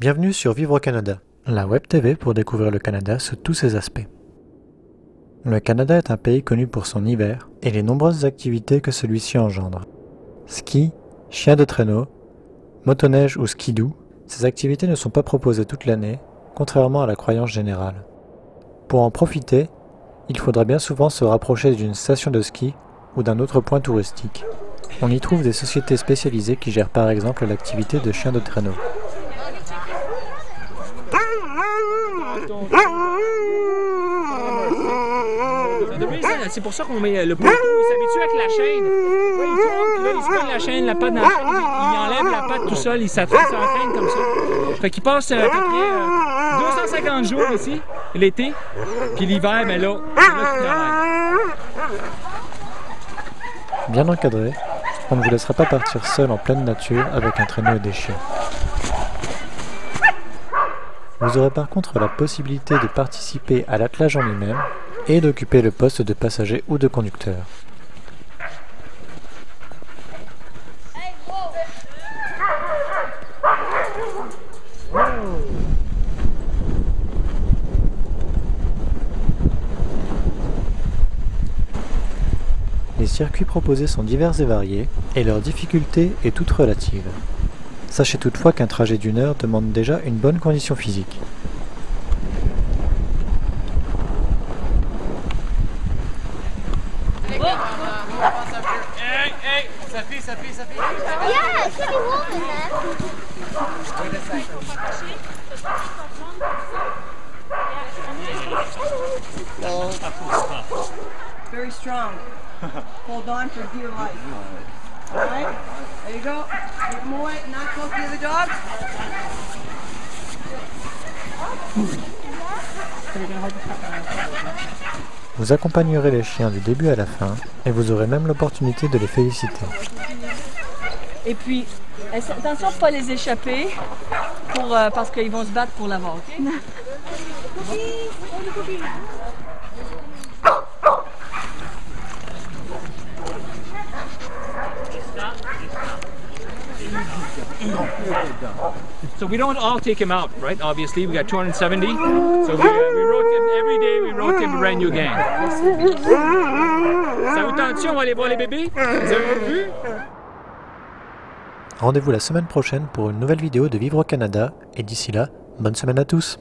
Bienvenue sur Vivre au Canada, la web TV pour découvrir le Canada sous tous ses aspects. Le Canada est un pays connu pour son hiver et les nombreuses activités que celui-ci engendre. Ski, chien de traîneau, motoneige ou skidoo, ces activités ne sont pas proposées toute l'année, contrairement à la croyance générale. Pour en profiter, il faudra bien souvent se rapprocher d'une station de ski ou d'un autre point touristique. On y trouve des sociétés spécialisées qui gèrent par exemple l'activité de chien de traîneau. C'est pour ça qu'on met le poteau. Il s'habitue avec la chaîne. il il se la chaîne, la patte dans la chaîne, il enlève la patte tout seul, il s'entraîne comme ça. Fait qu'il passe à peu près 250 jours ici, l'été, puis l'hiver, ben là. Bien encadré, on ne vous laissera pas partir seul en pleine nature avec un traîneau et des chiens. Vous aurez par contre la possibilité de participer à l'attelage en lui-même et d'occuper le poste de passager ou de conducteur. Les circuits proposés sont divers et variés, et leur difficulté est toute relative. Sachez toutefois qu'un trajet d'une heure demande déjà une bonne condition physique. Very strong. Hold on for dear life. All right? There you go. Keep them away. Not close to the other dogs. Vous accompagnerez les chiens du début à la fin et vous aurez même l'opportunité de les féliciter. Et puis, attention de ne pas les échapper pour, euh, parce qu'ils vont se battre pour l'avoir. OK? So we don't all take him out, right? Obviously, we got 270. So we, uh, we him every day. We wrote him brand new gang. Ça vous tente on va aller voir les bébés? Vous? Rendez-vous la semaine prochaine pour une nouvelle vidéo de Vivre au Canada et d'ici là, bonne semaine à tous